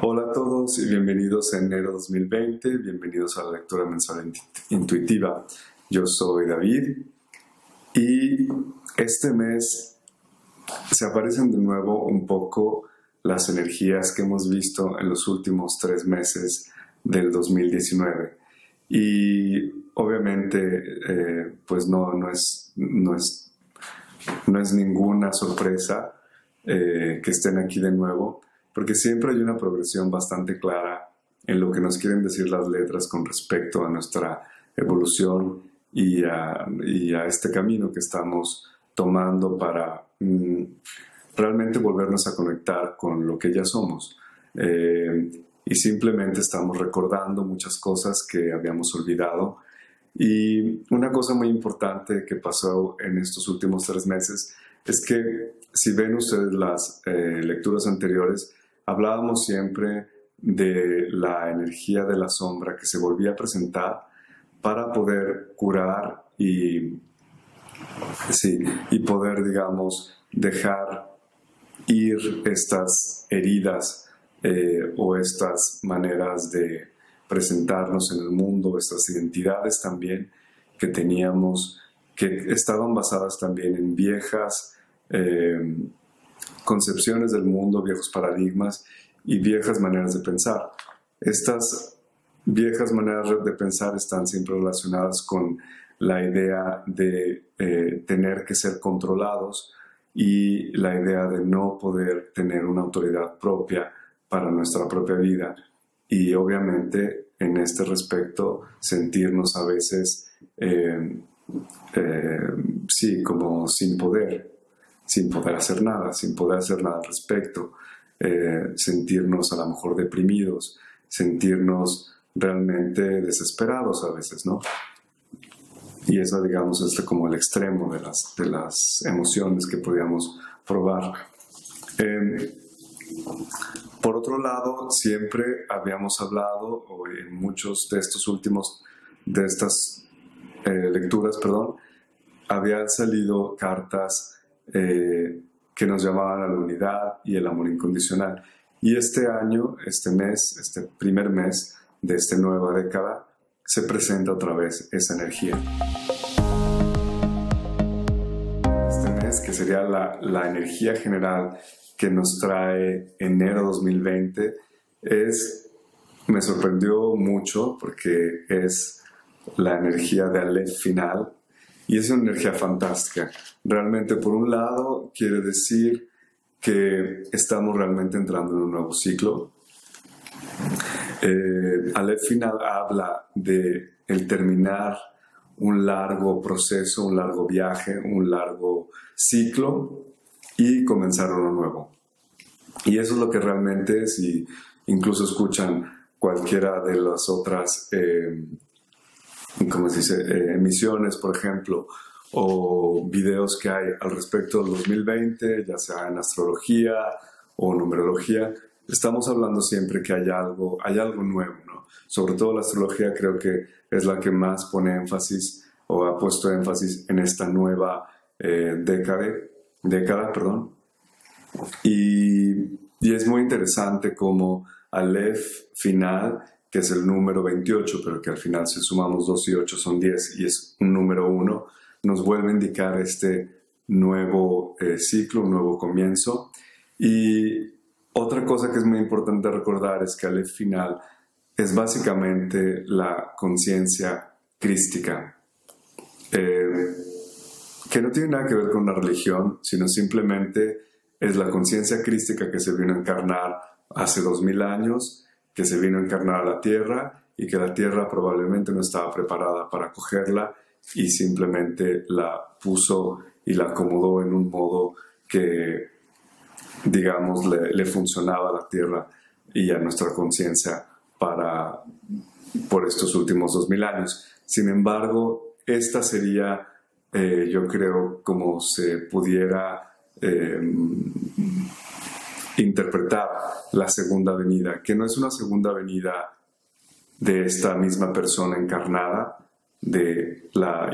Hola a todos y bienvenidos a enero 2020, bienvenidos a la lectura mensual intuitiva. Yo soy David y este mes se aparecen de nuevo un poco las energías que hemos visto en los últimos tres meses del 2019. Y obviamente, eh, pues no, no, es, no, es, no es ninguna sorpresa eh, que estén aquí de nuevo porque siempre hay una progresión bastante clara en lo que nos quieren decir las letras con respecto a nuestra evolución y a, este camino que estamos tomando para mm, realmente volvernos a conectar con lo que ya somos. Eh, y simplemente estamos recordando muchas cosas que habíamos olvidado. Y una cosa muy importante que pasó en estos últimos tres meses es que si ven ustedes las eh, lecturas anteriores, hablábamos siempre de la energía de la sombra que se volvía a presentar para poder curar y, sí, y poder, digamos, dejar ir estas heridas eh, o estas maneras de presentarnos en el mundo, estas identidades también que teníamos, que estaban basadas también en viejas eh, concepciones del mundo, viejos paradigmas y viejas maneras de pensar. Estas viejas maneras de pensar están siempre relacionadas con la idea de eh, tener que ser controlados y la idea de no poder tener una autoridad propia para nuestra propia vida. Y obviamente en este respecto sentirnos a veces, eh, eh, sí, como sin poder, sin poder hacer nada, sin poder hacer nada al respecto, eh, sentirnos a lo mejor deprimidos, sentirnos realmente desesperados a veces, ¿no? Y eso, digamos, es como el extremo de las, de las emociones que podíamos probar. Em, por otro lado, siempre habíamos hablado, o en muchos de estos últimos, de estas eh, lecturas, perdón, habían salido cartas eh, que nos llamaban a la unidad y el amor incondicional. Y este año, este mes, este primer mes de esta nueva década, se presenta otra vez esa energía. Este mes, que sería la, la energía general que nos trae enero 2020, es, me sorprendió mucho porque es la energía de Aleph final, y es una energía fantástica. Realmente, por un lado, quiere decir que estamos realmente entrando en un nuevo ciclo. Eh, Aleph final habla de el terminar un largo proceso, un largo viaje, un largo ciclo y comenzar uno nuevo. Y eso es lo que realmente, si incluso escuchan cualquiera de las otras eh, como se dice, eh, emisiones, por ejemplo, o videos que hay al respecto del 2020, ya sea en astrología o numerología, estamos hablando siempre que hay algo, hay algo nuevo, ¿no? Sobre todo la astrología creo que es la que más pone énfasis o ha puesto énfasis en esta nueva eh, década, década, perdón. Y, y es muy interesante como Aleph final que es el número 28, pero que al final si sumamos 2 y 8 son 10 y es un número 1, nos vuelve a indicar este nuevo eh, ciclo, un nuevo comienzo. Y otra cosa que es muy importante recordar es que al final es básicamente la conciencia crística, eh, que no tiene nada que ver con una religión, sino simplemente es la conciencia crística que se vino a encarnar hace 2000 años que se vino a encarnar a la tierra y que la tierra probablemente no estaba preparada para acogerla y simplemente la puso y la acomodó en un modo que, digamos, le, funcionaba a la tierra y a nuestra conciencia para por estos últimos dos mil años. Sin embargo, esta sería, eh, yo creo, como se pudiera eh, interpretar la segunda venida, que no es una segunda venida de esta misma persona encarnada, de la,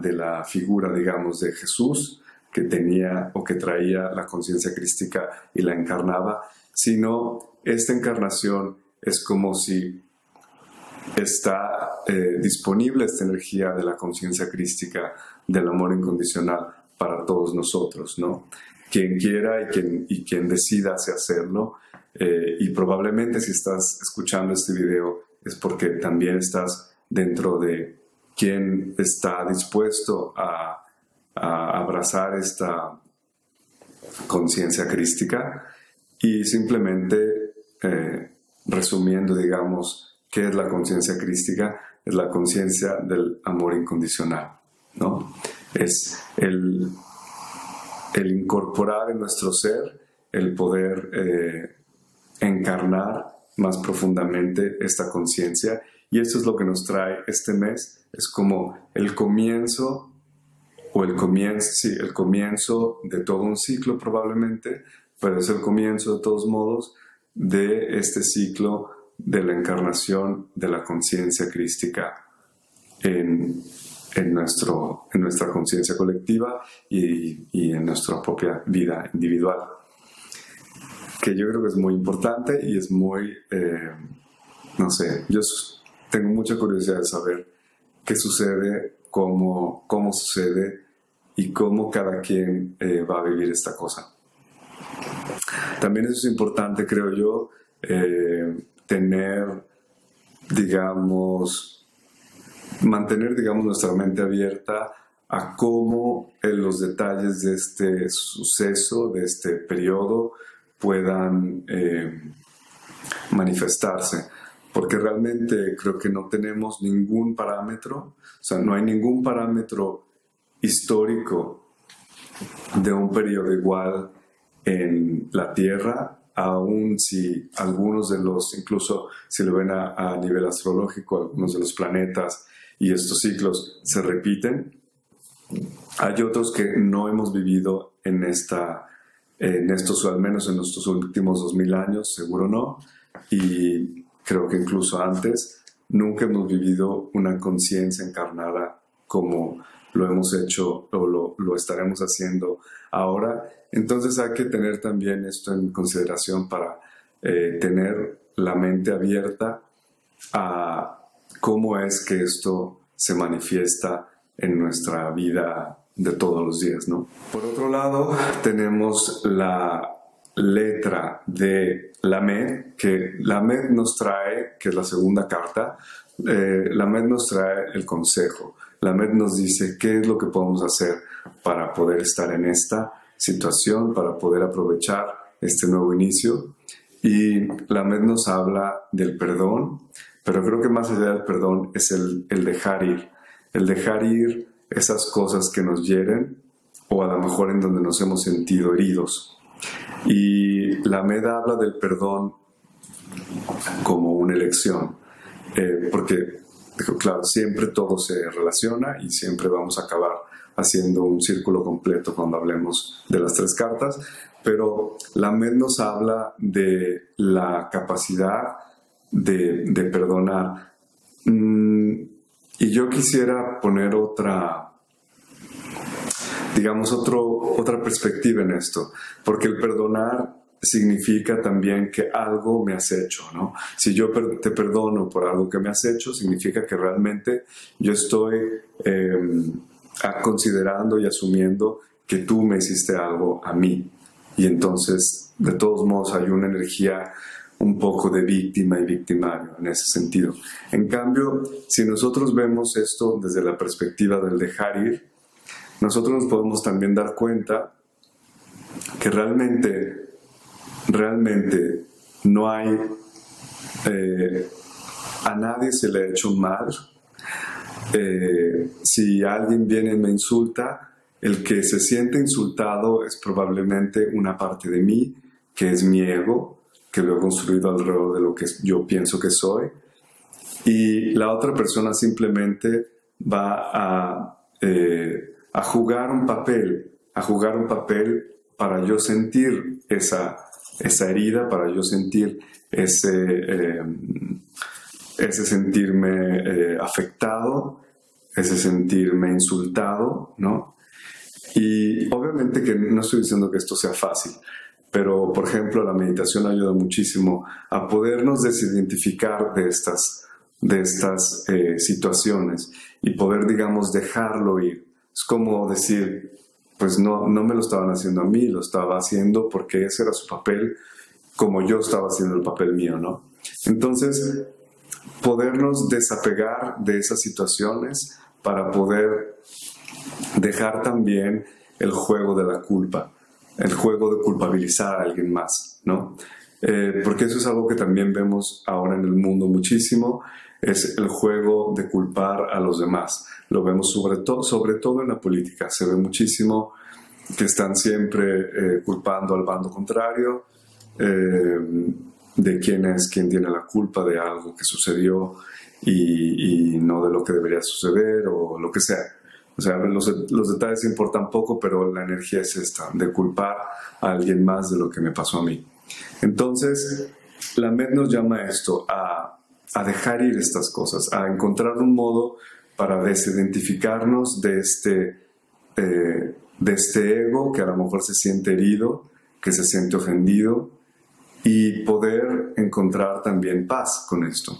de la figura, digamos, de Jesús, que tenía o que traía la conciencia crística y la encarnaba, sino esta encarnación es como si está eh, disponible esta energía de la conciencia crística, del amor incondicional para todos nosotros, ¿no? Quien quiera y quien, y quien decida hacerlo, eh, y probablemente si estás escuchando este video es porque también estás dentro de quien está dispuesto a, abrazar esta conciencia crística y simplemente eh, resumiendo, digamos, qué es la conciencia crística, es la conciencia del amor incondicional, ¿no? Es el, el incorporar en nuestro ser el poder eh, encarnar más profundamente esta conciencia. Y eso es lo que nos trae este mes, es como el comienzo o el comienzo, sí, el comienzo de todo un ciclo probablemente, pero es el comienzo de todos modos de este ciclo de la encarnación de la conciencia crística en, en, nuestro, en nuestra conciencia colectiva y, y en nuestra propia vida individual que yo creo que es muy importante y es muy, eh, no sé, yo tengo mucha curiosidad de saber qué sucede, cómo, cómo sucede y cómo cada quien eh, va a vivir esta cosa. También eso es importante, creo yo, eh, tener, digamos, mantener, digamos, nuestra mente abierta a cómo en los detalles de este suceso, de este periodo, puedan eh, manifestarse, porque realmente creo que no tenemos ningún parámetro, o sea, no hay ningún parámetro histórico de un periodo igual en la Tierra, aun si algunos de los, incluso si lo ven a nivel astrológico, algunos de los planetas y estos ciclos se repiten, hay otros que no hemos vivido en esta en estos, o al menos en estos últimos 2000 años, seguro no, y creo que incluso antes, nunca hemos vivido una conciencia encarnada como lo hemos hecho o lo, lo, estaremos haciendo ahora. Entonces hay que tener también esto en consideración para eh, tener la mente abierta a cómo es que esto se manifiesta en nuestra vida de todos los días, ¿no? Por otro lado, tenemos la letra de la MED, que la MED nos trae, que es la segunda carta, eh, la MED nos trae el consejo. La MED nos dice qué es lo que podemos hacer para poder estar en esta situación, para poder aprovechar este nuevo inicio. Y la MED nos habla del perdón, pero creo que más allá del perdón es el, el dejar ir. El dejar ir esas cosas que nos hieren o a lo mejor en donde nos hemos sentido heridos. Y la MEDA habla del perdón como una elección, eh, porque, claro, siempre todo se relaciona y siempre vamos a acabar haciendo un círculo completo cuando hablemos de las tres cartas, pero la MED nos habla de la capacidad de, perdonar. Mm, y yo quisiera poner otra, digamos, otro, otra perspectiva en esto, porque el perdonar significa también que algo me has hecho, ¿no? Si yo te perdono por algo que me has hecho, significa que realmente yo estoy em, considerando y asumiendo que tú me hiciste algo a mí. Y entonces, de todos modos, hay una energía un poco de víctima y victimario en ese sentido. En cambio, si nosotros vemos esto desde la perspectiva del dejar ir, nosotros nos podemos también dar cuenta que realmente, realmente no hay, eh, a nadie se le ha hecho mal. Eh, si alguien viene y me insulta, el que se siente insultado es probablemente una parte de mí, que es mi ego, que lo he construido alrededor de lo que yo pienso que soy. Y la otra persona simplemente va a, eh, a jugar un papel, a jugar un papel para yo sentir esa, esa herida, para yo sentir ese, eh, ese sentirme eh, afectado, ese sentirme insultado, ¿no? Y obviamente que no estoy diciendo que esto sea fácil, pero por ejemplo la meditación ayuda muchísimo a podernos desidentificar de estas, de estas eh, situaciones y poder, digamos, dejarlo ir. Es como decir, pues no, no me lo estaban haciendo a mí, lo estaba haciendo porque ese era su papel, como yo estaba haciendo el papel mío, ¿no? Entonces, podernos desapegar de esas situaciones para poder dejar también el juego de la culpa, el juego de culpabilizar a alguien más, ¿no? Eh, porque eso es algo que también vemos ahora en el mundo muchísimo, es el juego de culpar a los demás. Lo vemos sobre, todo sobre todo en la política, se ve muchísimo que están siempre eh, culpando al bando contrario, eh, de quién es quien tiene la culpa de algo que sucedió y, y, no de lo que debería suceder o lo que sea. O sea, los, los, detalles importan poco, pero la energía es esta, de culpar a alguien más de lo que me pasó a mí. Entonces, la MED nos llama a esto, a, a dejar ir estas cosas, a encontrar un modo para desidentificarnos de este, eh, de este ego que a lo mejor se siente herido, que se siente ofendido, y poder encontrar también paz con esto.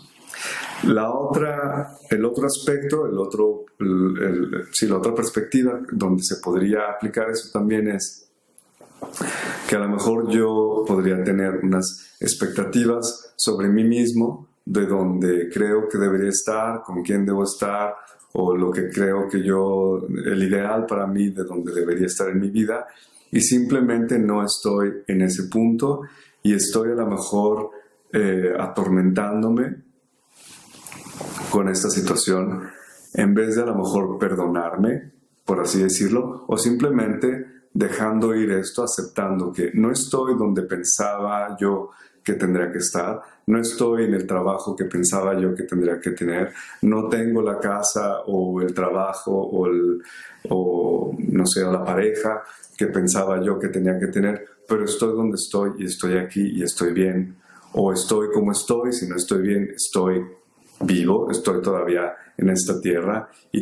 La otra, el otro aspecto, el otro, el, la otra perspectiva donde se podría aplicar eso también es que a lo mejor yo podría tener unas expectativas sobre mí mismo, de donde creo que debería estar, con quién debo estar, o lo que creo que yo, el ideal para mí de donde debería estar en mi vida, y simplemente no estoy en ese punto y estoy a lo mejor eh, atormentándome con esta situación en vez de a lo mejor perdonarme, por así decirlo, o simplemente dejando ir esto, aceptando que no estoy donde pensaba yo que tendría que estar, no estoy en el trabajo que pensaba yo que tendría que tener, no tengo la casa o el trabajo o, el, o no sé, la pareja que pensaba yo que tenía que tener, pero estoy donde estoy y estoy aquí y estoy bien, o estoy como estoy, si no estoy bien, estoy vivo, estoy todavía en esta tierra y